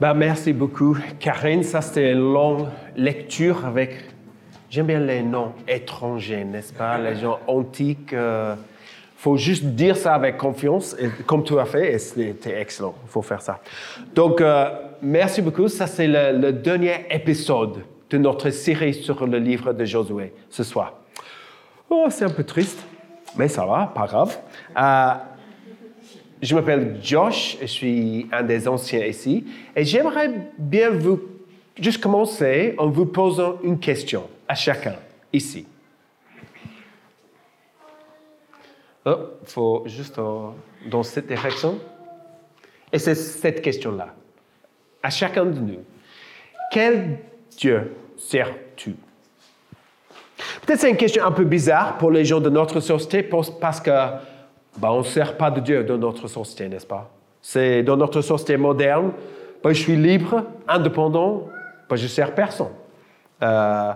Ben, merci beaucoup, Karine. Ça, c'était une longue lecture avec. J'aime bien les noms étrangers, n'est-ce pas? Les gens antiques. Euh, faut juste dire ça avec confiance, et, comme tu as fait, et c'était excellent. Il faut faire ça. Donc, euh, merci beaucoup. Ça, c'est le, le, dernier épisode de notre série sur le livre de Josué ce soir. Oh, c'est un peu triste, mais ça va, pas grave. Euh, je m'appelle Josh, je suis un des anciens ici, et j'aimerais bien vous juste commencer en vous posant une question à chacun ici. Il oh, faut juste dans cette direction. Et c'est cette question-là. À chacun de nous. Quel Dieu sers-tu? Peut-être c'est une question un peu bizarre pour les gens de notre société parce que ben, on ne sert pas de Dieu dans notre société, n'est-ce pas? C'est dans notre société moderne, ben, je suis libre, indépendant, ben, je ne sers personne. Euh,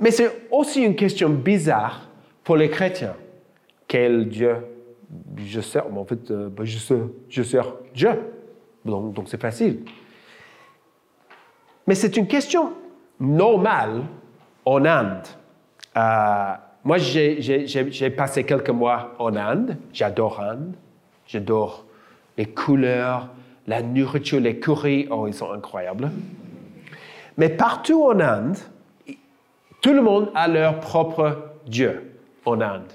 mais c'est aussi une question bizarre pour les chrétiens. Quel Dieu? Je sers? en fait, euh, je, sers, Dieu. Donc, donc c'est facile. Mais c'est une question normale en Inde. Euh, moi, j'ai passé quelques mois en Inde. J'adore Inde. J'adore les couleurs, la nourriture, les currys. Oh, ils sont incroyables. Mais partout en Inde, tout le monde a leur propre Dieu en Inde.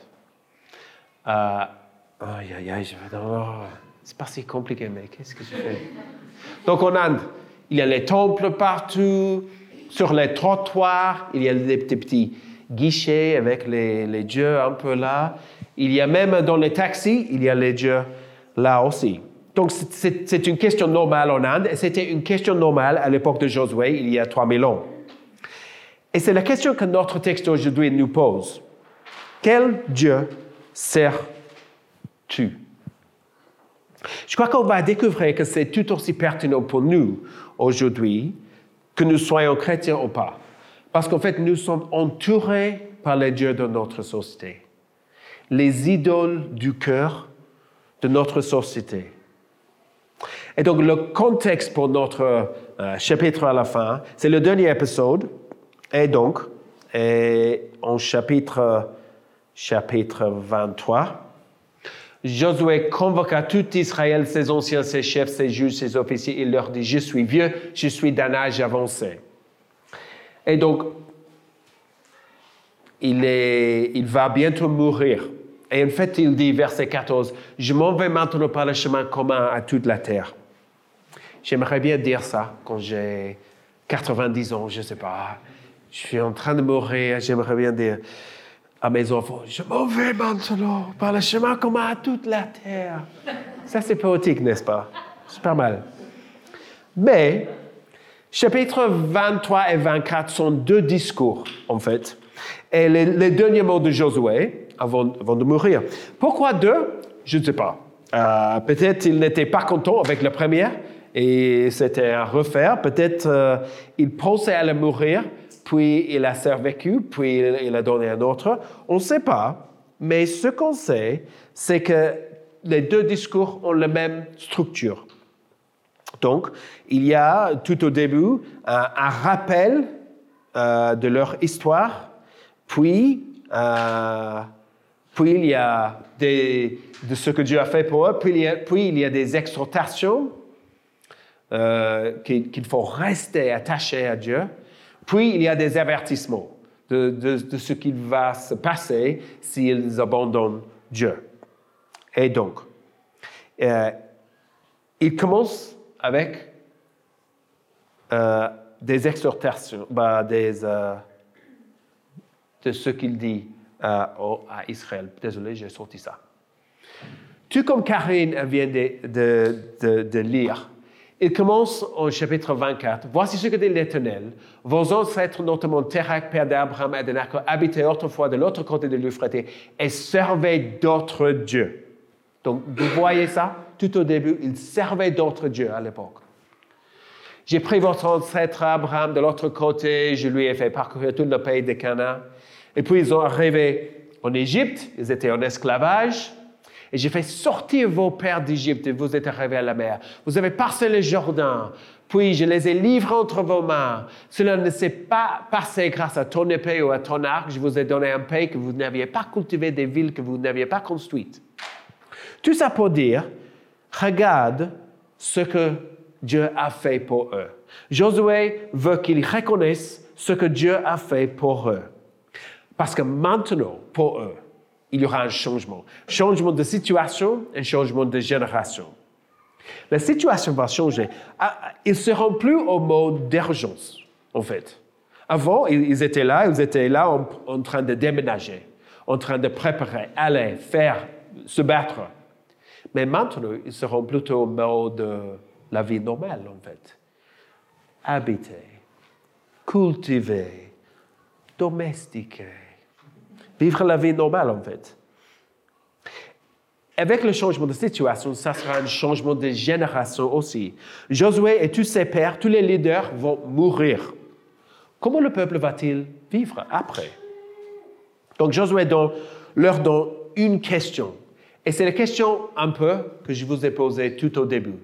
Euh, aïe, aïe, aïe, je vais C'est pas si compliqué, mais qu'est-ce que je fais? Donc en Inde, il y a les temples partout, sur les trottoirs, il y a des petits guichet avec les, dieux un peu là. Il y a même dans les taxis, il y a les dieux là aussi. Donc c'est une question normale en Inde et c'était une question normale à l'époque de Josué, il y a 3000 ans. Et c'est la question que notre texte aujourd'hui nous pose. Quel Dieu sers-tu? Je crois qu'on va découvrir que c'est tout aussi pertinent pour nous aujourd'hui, que nous soyons chrétiens ou pas. Parce qu'en fait, nous sommes entourés par les dieux de notre société, les idoles du cœur de notre société. Et donc, le contexte pour notre euh, chapitre à la fin, c'est le dernier épisode. Et donc, et en chapitre, chapitre 23, Josué convoqua tout Israël, ses anciens, ses chefs, ses juges, ses officiers. Il leur dit, je suis vieux, je suis d'un âge avancé. Et donc, il, va bientôt mourir. Et en fait, il dit, verset 14, Je m'en vais maintenant par le chemin commun à toute la terre. J'aimerais bien dire ça quand j'ai 90 ans, je ne sais pas. Je suis en train de mourir, j'aimerais bien dire à mes enfants, je m'en vais maintenant par le chemin commun à toute la terre. Ça, c'est poétique, n'est-ce pas? C'est pas mal. Mais Chapitres 23 et 24 sont deux discours, en fait, et les, derniers mots de Josué avant, de mourir. Pourquoi deux? Je ne sais pas. Euh, peut-être il n'était pas content avec la première et c'était à refaire. Peut-être euh, il pensait à la mourir, puis il a survécu, puis il a donné un autre. On ne sait pas. Mais ce qu'on sait, c'est que les deux discours ont la même structure. Donc, il y a tout au début un, rappel euh, de leur histoire, puis, euh, puis il y a de ce que Dieu a fait pour eux, puis il y a, puis il y a des exhortations euh, qu'il faut rester attaché à Dieu, puis il y a des avertissements de, de, de ce qui va se passer s'ils abandonnent Dieu. Et donc, il commence avec euh, des exhortations, bah, euh, de ce qu'il dit euh, à Israël. Désolé, j'ai sorti ça. Tout comme Karine vient de, de, de, lire, il commence au chapitre 24. Voici ce que dit l'Éternel. Vos ancêtres, notamment Terak, père d'Abraham et de habitaient autrefois de l'autre côté de l'Euphrate et servaient d'autres dieux. Donc, vous voyez ça? Tout au début, ils servaient d'autres dieux à l'époque. J'ai pris votre ancêtre Abraham de l'autre côté, je lui ai fait parcourir tout le pays de Canaan. Et puis ils ont arrivé en Égypte, ils étaient en esclavage. Et j'ai fait sortir vos pères d'Égypte et vous êtes arrivés à la mer. Vous avez passé le Jourdain. puis je les ai livrés entre vos mains. Cela ne s'est pas passé grâce à ton épée ou à ton arc. Je vous ai donné un pays que vous n'aviez pas cultivé, des villes que vous n'aviez pas construites. Tout ça pour dire, regarde ce que Dieu a fait pour eux. Josué veut qu'ils reconnaissent ce que Dieu a fait pour eux. Parce que maintenant, pour eux, il y aura un changement. Changement de situation, un changement de génération. La situation va changer. Ah, ah, ils seront plus au mode d'urgence, en fait. Avant, ils étaient là, ils étaient là en, train de déménager, en train de préparer, aller, faire, se battre. Mais maintenant, ils seront plutôt au mode de la vie normale, en fait. Habiter, cultiver, domestiquer, vivre la vie normale, en fait. Avec le changement de situation, ça sera un changement de génération aussi. Josué et tous ses pères, tous les leaders vont mourir. Comment le peuple va-t-il vivre après? Donc Josué leur donne une question. Et c'est la question un peu que je vous ai posée tout au début.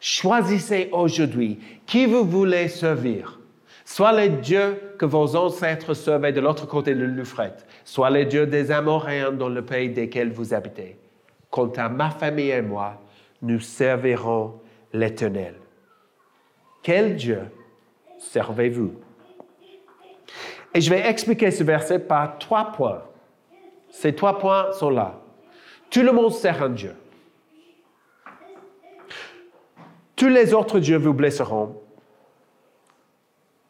Choisissez aujourd'hui qui vous voulez servir. Soit les dieux que vos ancêtres servaient de l'autre côté de l'Euphrate, soit les dieux des Amoréens dans le pays desquels vous habitez. Quant à ma famille et moi, nous servirons l'Éternel. Quel Dieu servez-vous? Et je vais expliquer ce verset par trois points. Ces trois points sont là. Tout le monde sert un Dieu. Tous les autres dieux vous blesseront.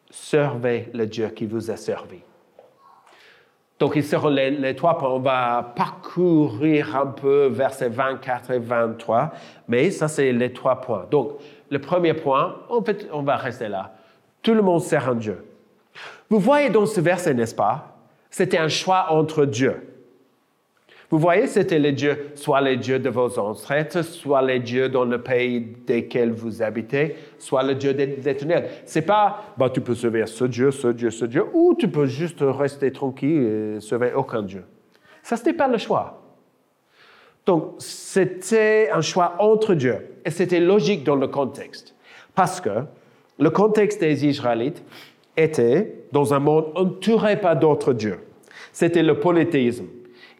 Servez le Dieu qui vous a servi. Donc, ils seront les, trois points. On va parcourir un peu versets 24 et 23, mais ça, c'est les trois points. Donc, le premier point, en fait, on va rester là. Tout le monde sert un Dieu. Vous voyez dans ce verset, n'est-ce pas? C'était un choix entre Dieu. Vous voyez, c'était les dieux, soit les dieux de vos ancêtres, soit les dieux dans le pays desquels vous habitez, soit le Dieu des éternels. C'est pas, bah, tu peux servir ce Dieu, ce Dieu, ce Dieu, ou tu peux juste rester tranquille et servir aucun Dieu. Ça, ce n'était pas le choix. Donc, c'était un choix entre dieux. Et c'était logique dans le contexte. Parce que le contexte des Israélites était dans un monde entouré par d'autres dieux. C'était le polythéisme.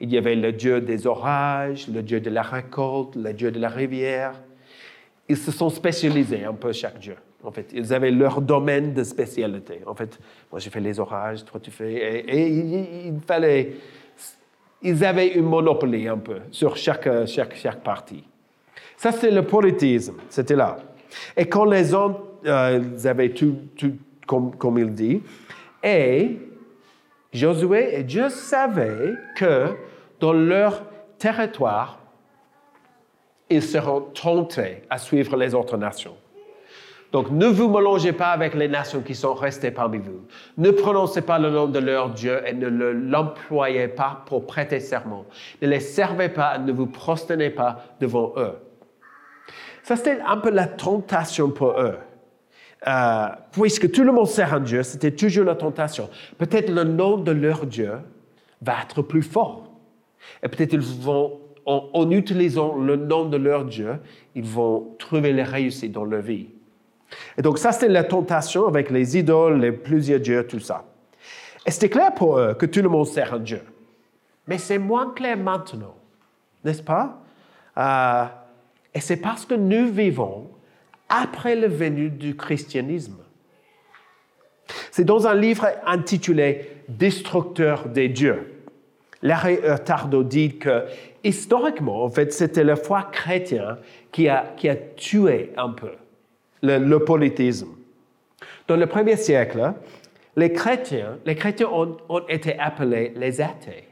Il y avait le Dieu des orages, le Dieu de la récolte, le Dieu de la rivière. Ils se sont spécialisés un peu chaque Dieu. En fait, ils avaient leur domaine de spécialité. En fait, moi, je fais les orages, toi, tu fais. Et, il, fallait. Ils avaient une monopolie un peu sur chaque, chaque, chaque partie. Ça, c'est le politisme. C'était là. Et quand les hommes, euh, avaient tout, tout comme, comme il dit, et Josué et Dieu savaient que dans leur territoire, ils seront tentés à suivre les autres nations. Donc, ne vous mélangez pas avec les nations qui sont restées parmi vous. Ne prononcez pas le nom de leur Dieu et ne l'employez pas pour prêter serment. Ne les servez pas, ne vous prosternez pas devant eux. Ça, c'était un peu la tentation pour eux. Euh, puisque tout le monde sert un Dieu, c'était toujours la tentation. Peut-être le nom de leur Dieu va être plus fort. Et peut-être ils vont, en, utilisant le nom de leur Dieu, ils vont trouver les réussites dans leur vie. Et donc ça, c'était la tentation avec les idoles, les plusieurs dieux, tout ça. Et c'était clair pour eux que tout le monde sert un Dieu? Mais c'est moins clair maintenant, n'est-ce pas? Euh, et c'est parce que nous vivons après le venu du christianisme. C'est dans un livre intitulé Destructeur des dieux. Larry Hurtado dit que historiquement, en fait, c'était la foi chrétienne qui a, qui a tué un peu le, politisme. Dans le premier siècle, les chrétiens, les chrétiens ont, ont, été appelés les athées.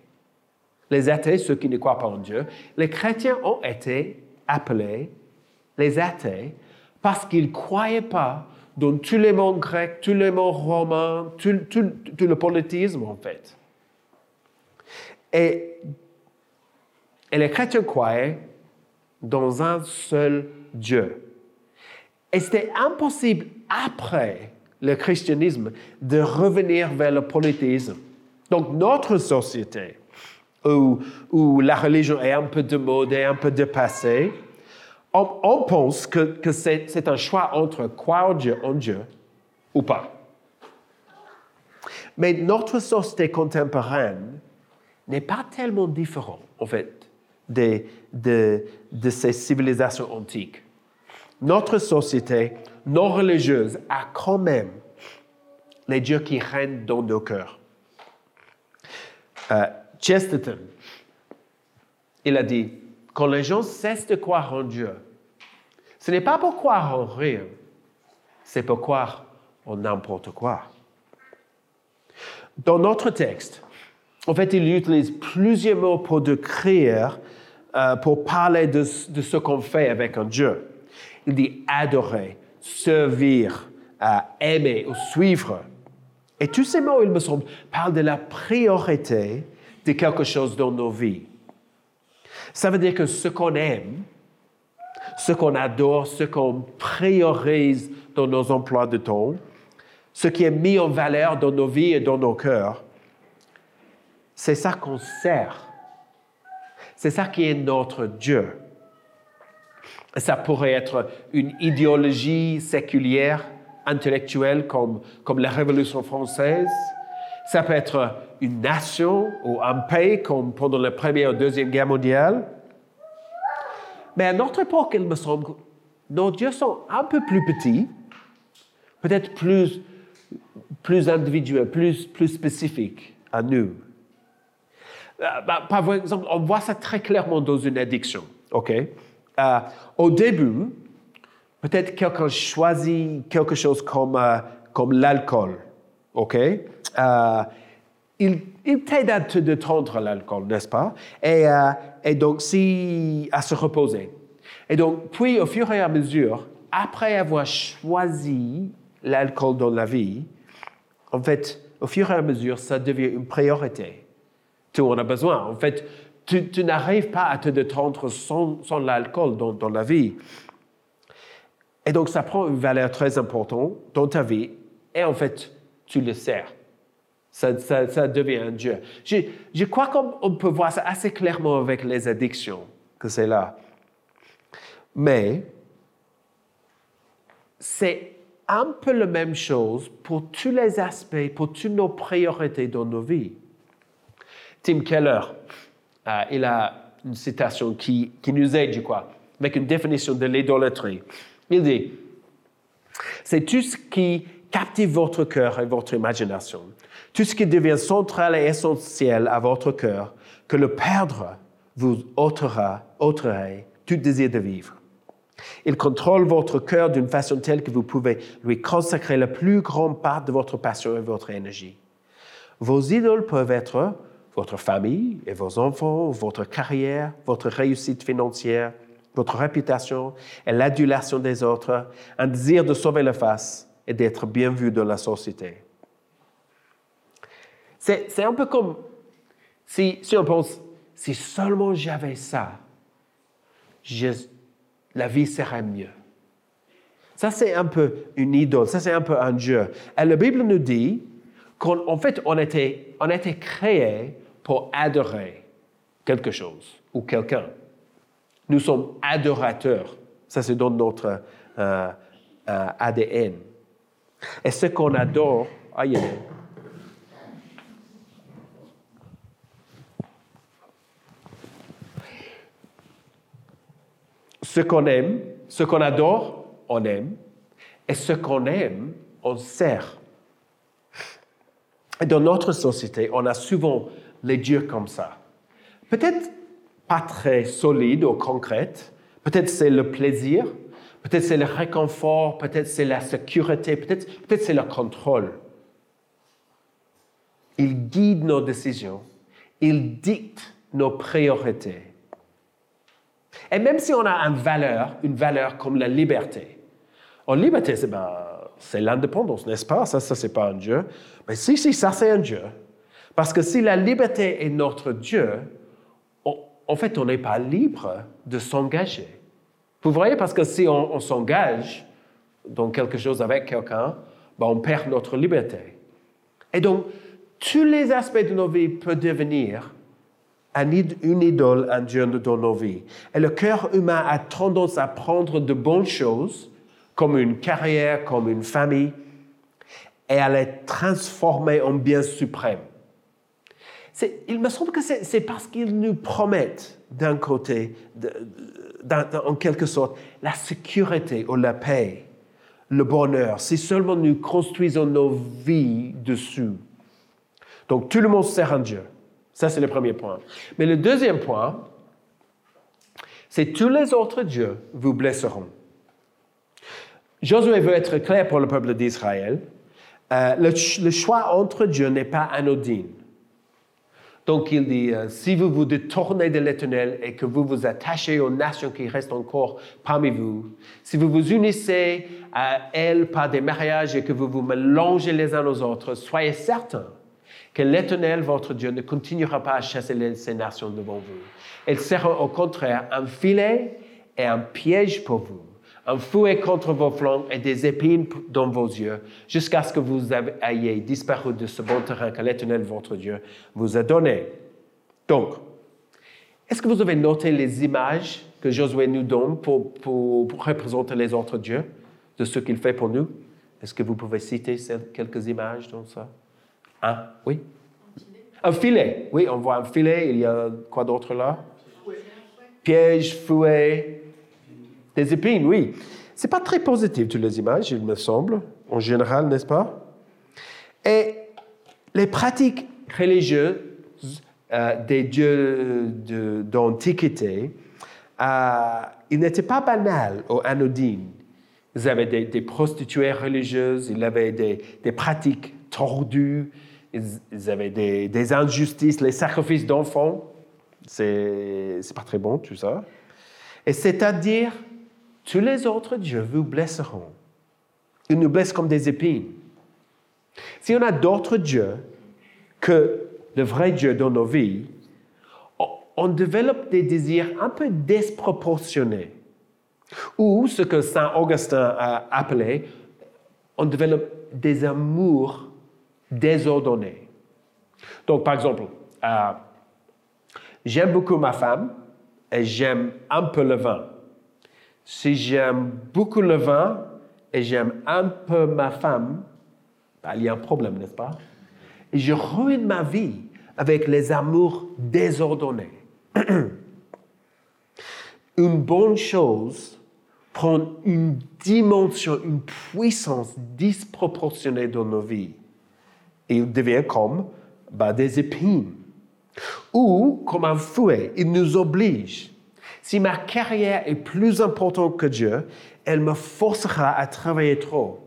Les athées, ceux qui ne croient pas en Dieu, les chrétiens ont été appelés les athées parce qu'ils ne croyaient pas dans tous les mondes grecs, tous les mondes romains, tout le politisme en fait. Et, les chrétiens croyaient dans un seul Dieu. Et c'était impossible après le christianisme de revenir vers le polythéisme. Donc notre société, où, où la religion est un peu de mode et un peu dépassée, On, pense que, que c'est un choix entre croire Dieu, en Dieu ou pas. Mais notre société contemporaine n'est pas tellement différente, en fait, de, de, de ces civilisations antiques. Notre société non religieuse a quand même les dieux qui règnent dans nos cœurs. Euh, Chesterton, il a dit, quand les gens cessent de croire en Dieu, ce n'est pas pour croire en rien, c'est pour croire en n'importe quoi. Dans notre texte, en fait, il utilise plusieurs mots pour décrire, euh, pour parler de, ce qu'on fait avec un Dieu. Il dit adorer, servir, euh, aimer ou suivre. Et tous ces mots, il me semble, parlent de la priorité de quelque chose dans nos vies. Ça veut dire que ce qu'on aime, ce qu'on adore, ce qu'on priorise dans nos emplois de temps, ce qui est mis en valeur dans nos vies et dans nos cœurs, c'est ça qu'on sert. C'est ça qui est notre Dieu. Ça pourrait être une idéologie séculière, intellectuelle comme, comme la Révolution française. Ça peut être une nation ou un pays comme pendant la Première ou Deuxième Guerre mondiale. Mais à notre époque, il me semble, nos dieux sont un peu plus petits, peut-être plus plus individuel, plus, plus spécifique à nous. Euh, bah, par exemple, on voit ça très clairement dans une addiction. OK? Euh, au début, peut-être quelqu'un choisit quelque chose comme, euh, comme l'alcool. OK? il, il t'aide à te détendre l'alcool, n'est-ce pas? Et, et donc, si, à se reposer. Et donc, puis, au fur et à mesure, après avoir choisi l'alcool dans la vie, en fait, au fur et à mesure, ça devient une priorité. En as besoin. En fait, tu, n'arrives pas à te détendre sans, l'alcool dans, la vie. Et donc, ça prend une valeur très importante dans ta vie. Et en fait, tu le sers. Ça, devient un Dieu. Je, je crois qu'on peut voir ça assez clairement avec les addictions, que c'est là. Mais c'est un peu la même chose pour tous les aspects, pour toutes nos priorités dans nos vies. Tim Keller, euh, il a une citation qui, qui nous aide, je crois, avec une définition de l'idolâtrie. Il dit, c'est tout ce qui captive votre cœur et votre imagination, tout ce qui devient central et essentiel à votre cœur, que le perdre vous ôtera, tout désir de vivre. Il contrôle votre cœur d'une façon telle que vous pouvez lui consacrer la plus grande part de votre passion et votre énergie. Vos idoles peuvent être votre famille et vos enfants, votre carrière, votre réussite financière, votre réputation et l'adulation des autres, un désir de sauver la face et d'être bien vu dans la société. C'est un peu comme si, si on pense, si seulement j'avais ça, la vie serait mieux. Ça, c'est un peu une idole, ça, c'est un peu un Dieu. Et la Bible nous dit qu'en fait, on était, on était créé pour adorer quelque chose ou quelqu'un. Nous sommes adorateurs. Ça, c'est dans notre euh, euh, ADN. Et ce qu'on adore, aïe, Ce qu'on aime, ce qu'on adore, on aime. Et ce qu'on aime, on sert. Et dans notre société, on a souvent les dieux comme ça. Peut-être pas très solide ou concrète. Peut-être c'est le plaisir. Peut-être c'est le réconfort. Peut-être c'est la sécurité. Peut-être peut c'est le contrôle. Il guide nos décisions. Il dicte nos priorités. Et même si on a une valeur, une valeur comme la liberté, en liberté, c'est ben, l'indépendance, n'est-ce pas? Ça, ça c'est pas un Dieu. Mais si, si, ça, c'est un Dieu. Parce que si la liberté est notre Dieu, en fait, on n'est pas libre de s'engager. Vous voyez, parce que si on, s'engage dans quelque chose avec quelqu'un, ben, on perd notre liberté. Et donc, tous les aspects de nos vies peuvent devenir une idole, un Dieu dans nos vies. Et le cœur humain a tendance à prendre de bonnes choses, comme une carrière, comme une famille, et à les transformer en bien suprême. Il me semble que c'est parce qu'ils nous promettent, d'un côté, en quelque sorte, la sécurité ou la paix, le bonheur, si seulement nous construisons nos vies dessus. Donc tout le monde sert un Dieu. Ça, c'est le premier point. Mais le deuxième point, c'est tous les autres dieux vous blesseront. Josué veut être clair pour le peuple d'Israël. Euh, le, choix entre Dieu n'est pas anodin. Donc il dit, euh, si vous vous détournez de l'Éternel et que vous vous attachez aux nations qui restent encore parmi vous, si vous vous unissez à elles par des mariages et que vous vous mélangez les uns aux autres, soyez certains que l'Éternel, votre Dieu, ne continuera pas à chasser ces nations devant vous. Elles seront au contraire un filet et un piège pour vous un fouet contre vos flancs et des épines dans vos yeux, jusqu'à ce que vous ayez disparu de ce bon terrain que l'Éternel, votre Dieu, vous a donné. Donc, est-ce que vous avez noté les images que Josué nous donne pour, représenter les autres dieux, de ce qu'il fait pour nous? Est-ce que vous pouvez citer quelques images dans ça? Un, oui? Un filet. Oui, on voit un filet. Il y a quoi d'autre là? Piège, fouet, des épines, oui. C'est pas très positif, toutes les images, il me semble, en général, n'est-ce pas? Et les pratiques religieuses euh, des dieux d'Antiquité, euh, ils n'étaient pas banales ou anodines. Ils avaient des, prostituées religieuses, ils avaient des, pratiques tordues, ils, avaient des, des, injustices, les sacrifices d'enfants. C'est pas très bon, tout ça. Et c'est-à-dire tous les autres dieux vous blesseront. Ils nous blessent comme des épines. Si on a d'autres dieux que le vrai Dieu dans nos vies, on développe des désirs un peu disproportionnés. Ou ce que Saint Augustin a appelé, on développe des amours désordonnés. Donc, par exemple, euh, j'aime beaucoup ma femme et j'aime un peu le vin si j'aime beaucoup le vin et j'aime un peu ma femme, ben, il y a un problème, n'est-ce pas? Et je ruine ma vie avec les amours désordonnés. une bonne chose prend une dimension, une puissance disproportionnée dans nos vies. Il devient comme ben, des épines. Ou comme un fouet, il nous oblige si ma carrière est plus importante que Dieu, elle me forcera à travailler trop.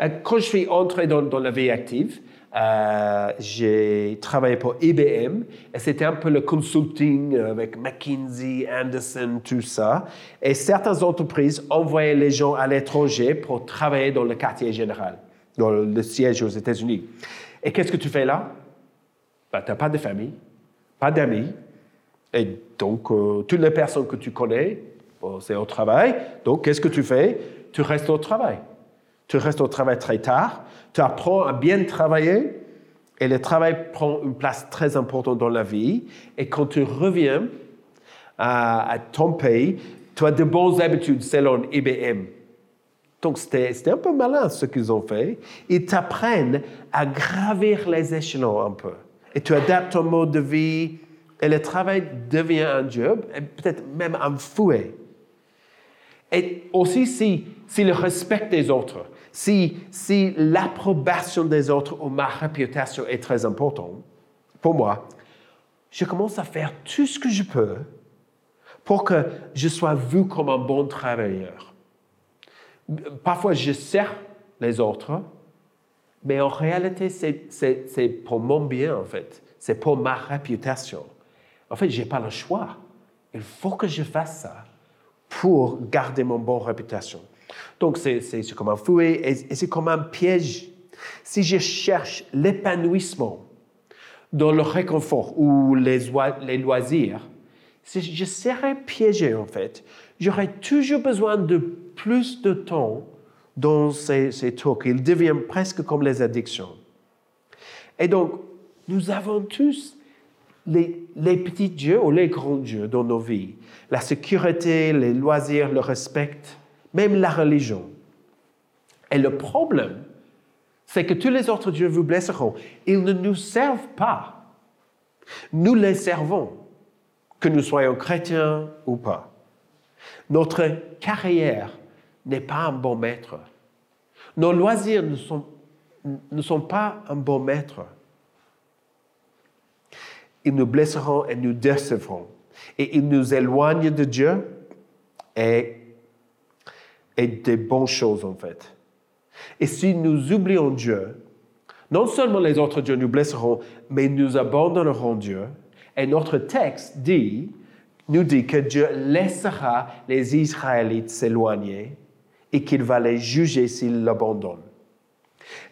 Euh, quand je suis entré dans, la vie active, euh, j'ai travaillé pour IBM et c'était un peu le consulting avec McKinsey, Anderson, tout ça. Et certaines entreprises envoyaient les gens à l'étranger pour travailler dans le quartier général, dans le siège aux États-Unis. Et qu'est-ce que tu fais là? Ben, tu n'as pas de famille, pas d'amis, et donc, euh, toutes les personnes que tu connais, c'est au travail. Donc, qu'est-ce que tu fais? Tu restes au travail. Tu restes au travail très tard. Tu apprends à bien travailler. Et le travail prend une place très importante dans la vie. Et quand tu reviens à, ton pays, tu as de bonnes habitudes selon IBM. Donc, c'était un peu malin ce qu'ils ont fait. Ils t'apprennent à gravir les échelons un peu. Et tu adaptes ton mode de vie, et le travail devient un job, peut-être même un fouet. Et aussi, si, si le respect des autres, si, si l'approbation des autres ou ma réputation est très importante, pour moi, je commence à faire tout ce que je peux pour que je sois vu comme un bon travailleur. Parfois, je sers les autres, mais en réalité, c'est pour mon bien, en fait. C'est pour ma réputation. En fait, je n'ai pas le choix. Il faut que je fasse ça pour garder mon bonne réputation. Donc, c'est comme un fouet et, c'est comme un piège. Si je cherche l'épanouissement dans le réconfort ou les, loisirs, si je serais piégé, en fait, j'aurais toujours besoin de plus de temps dans ces, ces trucs. Ils deviennent presque comme les addictions. Et donc, nous avons tous les, petits dieux ou les grands dieux dans nos vies, la sécurité, les loisirs, le respect, même la religion. Et le problème, c'est que tous les autres dieux vous blesseront. Ils ne nous servent pas. Nous les servons, que nous soyons chrétiens ou pas. Notre carrière n'est pas un bon maître. Nos loisirs ne sont pas un bon maître. Ils nous blesseront et nous décevront. Et ils nous éloignent de Dieu et, des bonnes choses en fait. Et si nous oublions Dieu, non seulement les autres dieux nous blesseront, mais nous abandonnerons Dieu. Et notre texte dit, nous dit que Dieu laissera les Israélites s'éloigner et qu'il va les juger s'ils l'abandonnent.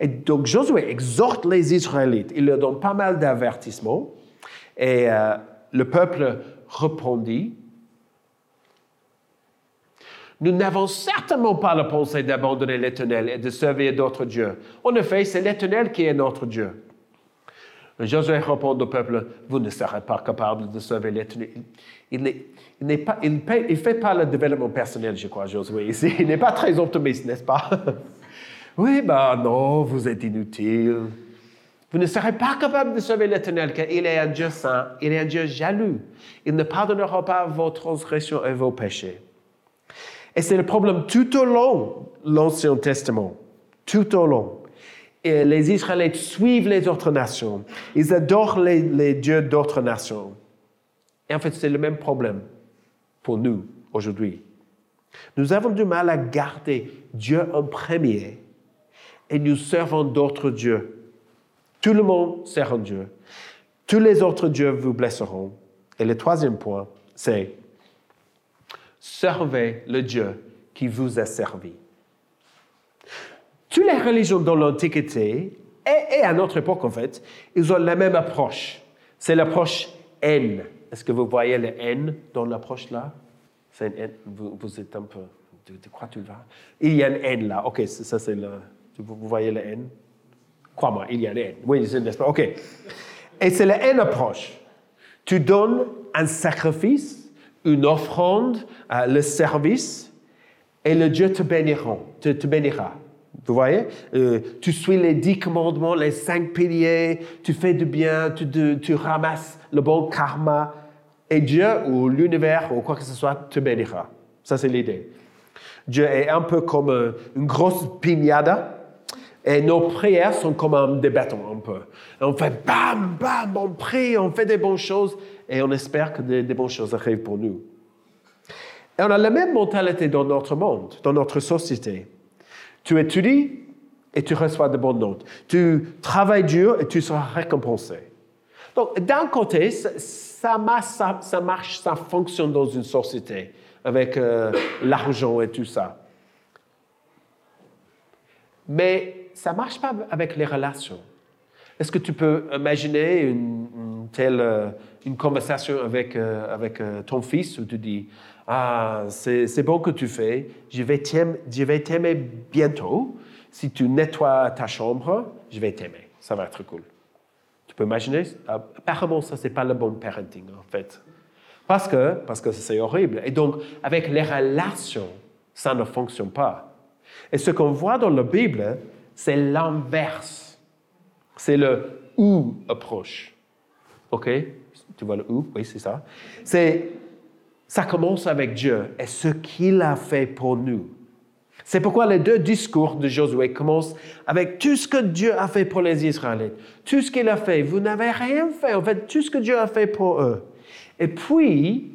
Et donc Josué exhorte les Israélites, il leur donne pas mal d'avertissements, et euh, le peuple répondit, nous n'avons certainement pas la pensée d'abandonner l'Éternel et de servir d'autres dieux. En effet, c'est l'Éternel qui est notre Dieu. Josué répond au peuple, vous ne serez pas capable de servir l'Éternel. Il ne il, fait pas le développement personnel, je crois, Josué. Il n'est pas très optimiste, n'est-ce pas? oui, ben non, vous êtes inutile. Vous ne serez pas capable de sauver l'Éternel, car il est un Dieu saint, il est un Dieu jaloux. Il ne pardonnera pas vos transgressions et vos péchés. Et c'est le problème tout au long de l'Ancien Testament, tout au long. Les Israélites suivent les autres nations. Ils adorent les, dieux d'autres nations. Et en fait, c'est le même problème pour nous aujourd'hui. Nous avons du mal à garder Dieu en premier et nous servons d'autres dieux. Tout le monde sert un Dieu. Tous les autres dieux vous blesseront. Et le troisième point, c'est servez le Dieu qui vous a servi. Toutes les religions dans l'Antiquité et, à notre époque, en fait, ils ont la même approche. C'est l'approche N. Est-ce que vous voyez le N dans l'approche là? C'est. Vous, êtes un peu. De, quoi tu vas? Il y a un N là. OK, ça c'est le. Vous, voyez le N Crois-moi, il y a un N. Oui, n'est-ce pas OK. Et c'est la N approche. Tu donnes un sacrifice une offrande, euh, le service, et le Dieu te bénira. Te, te bénira. Vous voyez? Euh, Tu suis les dix commandements, les cinq piliers, tu fais du bien, tu, tu ramasses le bon karma, et Dieu ou l'univers ou quoi que ce soit te bénira. Ça, c'est l'idée. Dieu est un peu comme euh, une grosse pignada, et nos prières sont comme des bâtons un peu. on fait bam, bam, on prie, on fait des bonnes choses, et on espère que des, bonnes choses arrivent pour nous. Et on a la même mentalité dans notre monde, dans notre société. Tu étudies et tu reçois de bonnes notes. Tu travailles dur et tu seras récompensé. Donc, d'un côté, ça, marche, ça, fonctionne dans une société avec euh, l'argent et tout ça. Mais ça ne marche pas avec les relations. Est-ce que tu peux imaginer une, telle euh, une conversation avec, euh, avec euh, ton fils où tu dis Ah, c'est bon que tu fais, je vais t'aimer bientôt. Si tu nettoies ta chambre, je vais t'aimer. Ça va être cool. Tu peux imaginer? Apparemment, ça, c'est pas le bon parenting, en fait. Parce que parce que c'est horrible. Et donc, avec les relations, ça ne fonctionne pas. Et ce qu'on voit dans la Bible, c'est l'inverse c'est le ou approche. OK? Tu vois le ou? Oui, c'est ça. C'est, ça commence avec Dieu et ce qu'il a fait pour nous. C'est pourquoi les deux discours de Josué commencent avec tout ce que Dieu a fait pour les Israélites. Tout ce qu'il a fait. Vous n'avez rien fait. En fait, tout ce que Dieu a fait pour eux. Et puis,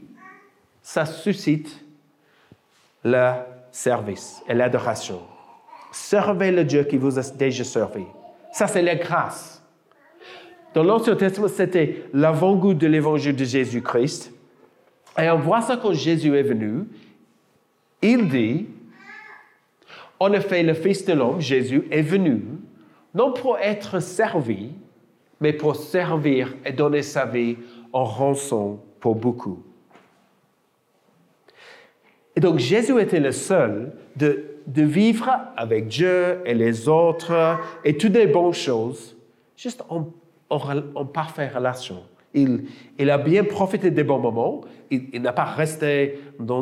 ça suscite le service et l'adoration. Servez le Dieu qui vous a déjà servi. Ça, c'est la grâce. Dans l'Ancien Testament, c'était l'avant-goût de l'évangile de Jésus-Christ. Et on voit ça quand Jésus est venu. Il dit, en effet, le Fils de l'homme, Jésus, est venu, non pour être servi, mais pour servir et donner sa vie en rançon pour beaucoup. Et donc Jésus était le seul de de vivre avec Dieu et les autres et toutes les bonnes choses, juste en, parfaite relation. Il, a bien profité des bons moments. Il, n'a pas resté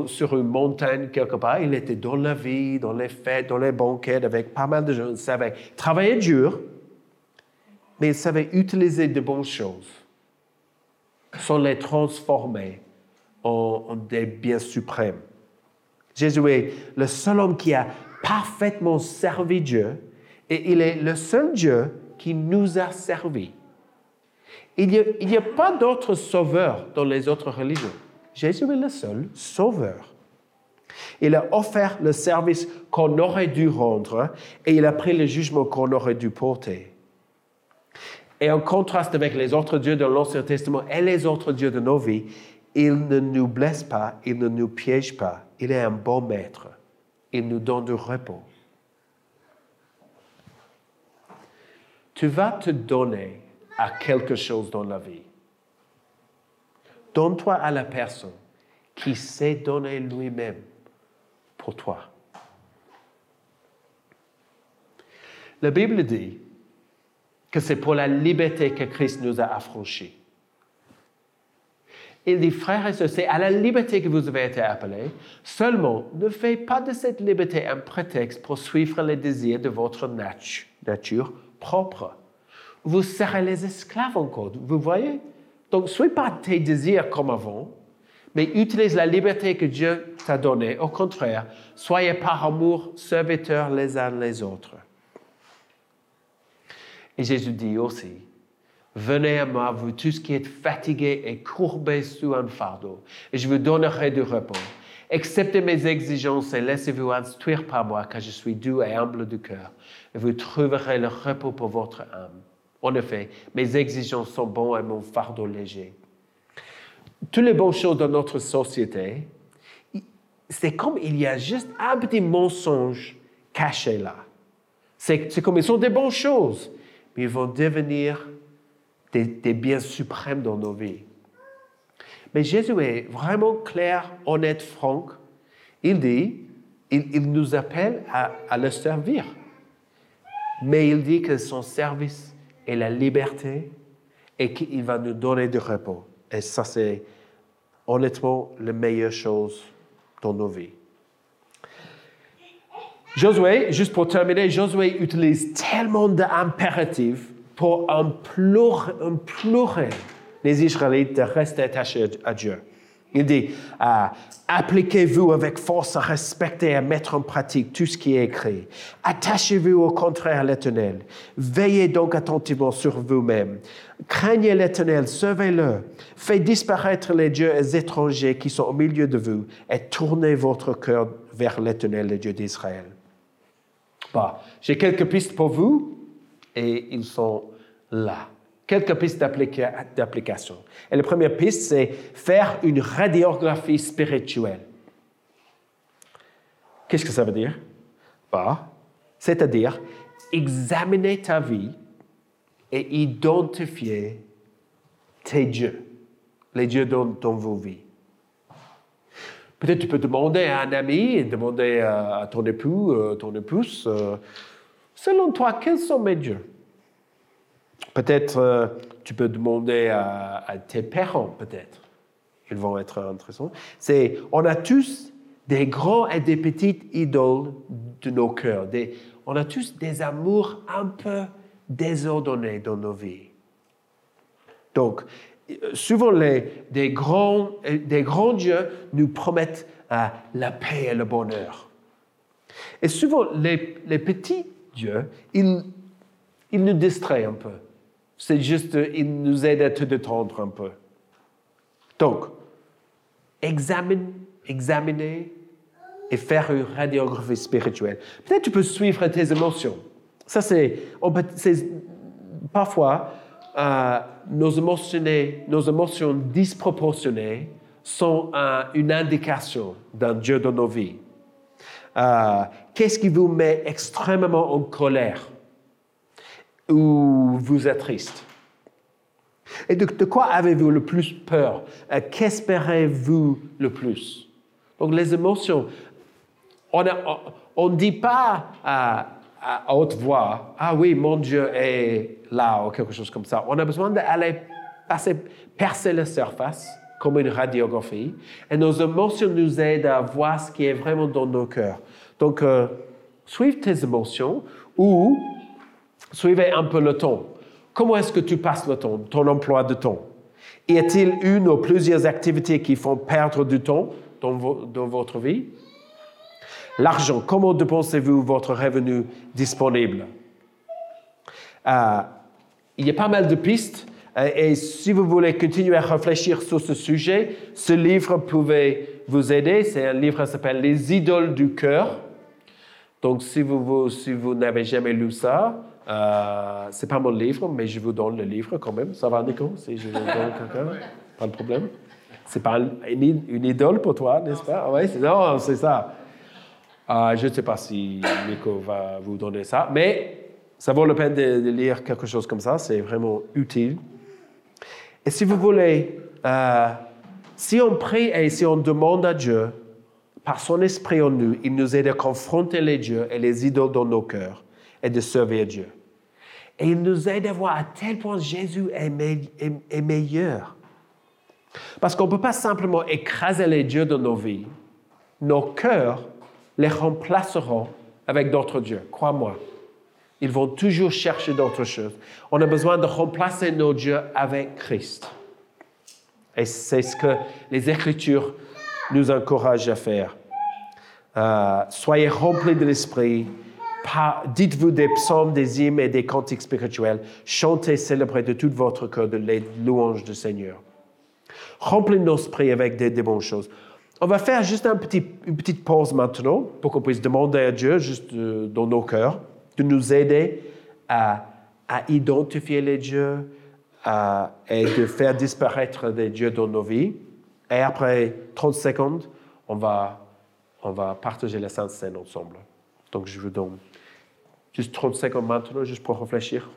sur une montagne quelque part. Il était dans la vie, dans les fêtes, dans les banquets avec pas mal de gens. Il savait travailler dur, mais il savait utiliser de bonnes choses sans les transformer en des biens suprêmes. Jésus est le seul homme qui a parfaitement servi Dieu et il est le seul Dieu qui nous a servis. Il n'y a, pas d'autre sauveur dans les autres religions. Jésus est le seul sauveur. Il a offert le service qu'on aurait dû rendre et il a pris le jugement qu'on aurait dû porter. Et en contraste avec les autres dieux de l'Ancien Testament et les autres dieux de nos vies, il ne nous blesse pas, il ne nous piège pas. Il est un bon maître. Il nous donne du repos. Tu vas te donner à quelque chose dans la vie. Donne-toi à la personne qui sait donner lui-même pour toi. La Bible dit que c'est pour la liberté que Christ nous a affranchis. Il dit, frères et sœurs, c'est à la liberté que vous avez été appelés. Seulement, ne faites pas de cette liberté un prétexte pour suivre les désirs de votre nature propre vous serez les esclaves encore. Vous voyez? Donc, ne soyez pas tes désirs comme avant, mais utilise la liberté que Dieu t'a donnée. Au contraire, soyez par amour serviteurs les uns les autres. Et Jésus dit aussi, Venez à moi, vous tous qui êtes fatigués et courbés sous un fardeau, et je vous donnerai du repos. Acceptez mes exigences et laissez-vous instruire par moi, car je suis doux et humble de cœur, et vous trouverez le repos pour votre âme. En effet, mes exigences sont bonnes et mon fardeau léger. Toutes les bonnes choses dans notre société, c'est comme il y a juste un petit mensonge caché là. C'est comme ils sont des bonnes choses, mais ils vont devenir des, biens suprêmes dans nos vies. Mais Jésus est vraiment clair, honnête, franc. Il dit, il, nous appelle à, à le servir. Mais il dit que son service et la liberté et qu'il va nous donner du repos. Et ça, c'est honnêtement la meilleure chose dans nos vies. Josué, juste pour terminer, Josué utilise tellement d'impératifs pour implorer les Israélites de rester attachés à Dieu. Il dit, ah, appliquez-vous avec force à respecter et à mettre en pratique tout ce qui est écrit. Attachez-vous au contraire à l'Éternel. Veillez donc attentivement sur vous-même. Craignez l'Éternel, servez-le. Faites disparaître les dieux étrangers qui sont au milieu de vous et tournez votre cœur vers l'Éternel, le Dieu d'Israël. Bah, J'ai quelques pistes pour vous et ils sont là quelques pistes d'application. Et la première piste, c'est faire une radiographie spirituelle. Qu'est-ce que ça veut dire? Bah, c'est-à-dire examiner ta vie et identifier tes dieux, les dieux dans, vos vies. Peut-être tu peux demander à un ami, demander à, ton époux, euh, ton épouse, euh, selon toi, quels sont mes dieux? Peut-être euh, tu peux demander à, tes parents, peut-être. Ils vont être intéressants. C'est, on a tous des grands et des petites idoles de nos cœurs. On a tous des amours un peu désordonnés dans nos vies. Donc, souvent, les, des, grands, des grands dieux nous promettent euh, la paix et le bonheur. Et souvent, les petits dieux, ils, ils nous distraient un peu. C'est juste, il nous aide à te détendre un peu. Donc, examine, examiner et faire une radiographie spirituelle. Peut-être tu peux suivre tes émotions. Ça, c'est, parfois, euh, nos, émotions, nos émotions disproportionnées sont euh, une indication d'un Dieu dans nos vies. Euh, qu'est-ce qui vous met extrêmement en colère? ou vous êtes triste? Et de, quoi avez-vous le plus peur? Euh, Qu'espérez-vous le plus? Donc les émotions, on ne dit pas à, haute voix, ah oui, mon Dieu est là ou quelque chose comme ça. On a besoin d'aller passer, percer la surface comme une radiographie, et nos émotions nous aident à voir ce qui est vraiment dans nos cœurs. Donc, euh, suivez tes émotions ou suivez un peu le temps. Comment est-ce que tu passes le temps, ton emploi de temps? Y a-t-il une ou plusieurs activités qui font perdre du temps dans, dans votre vie? L'argent, comment dépensez-vous votre revenu disponible? Euh, il y a pas mal de pistes. Euh, et si vous voulez continuer à réfléchir sur ce sujet, ce livre pouvait vous aider. C'est un livre qui s'appelle Les idoles du cœur. Donc, si vous, si vous n'avez jamais lu ça, euh, c'est pas mon livre, mais je vous donne le livre quand même. Ça va, Nico? Si je donne quelqu'un? Pas de problème. C'est pas une, idole pour toi, n'est-ce pas? Ah oui, non, c'est ça. Euh, je ne sais pas si Nico va vous donner ça, mais ça vaut la peine de, lire quelque chose comme ça. C'est vraiment utile. Et si vous voulez, euh, si on prie et si on demande à Dieu, par son esprit en nous, il nous aide à confronter les dieux et les idoles dans nos cœurs et de servir Dieu. Et il nous aide à voir à tel point Jésus est, meilleur. Parce qu'on ne peut pas simplement écraser les dieux dans nos vies. Nos cœurs les remplaceront avec d'autres dieux, crois-moi. Ils vont toujours chercher d'autres choses. On a besoin de remplacer nos dieux avec Christ. Et c'est ce que les Écritures nous encouragent à faire. Euh, soyez remplis de l'Esprit, dites-vous des psaumes, des hymnes et des cantiques spirituels. Chantez, célébrez de tout votre cœur de les louanges du Seigneur. Remplis nos esprits avec des, bonnes choses. On va faire juste une petite pause maintenant pour qu'on puisse demander à Dieu, juste euh, dans nos cœurs, de nous aider à, identifier les dieux et de faire disparaître des dieux dans nos vies. Et après 30 secondes, on va, on va partager la Sainte Seine ensemble. Donc je vous donne juste 30 secondes maintenant, juste pour réfléchir.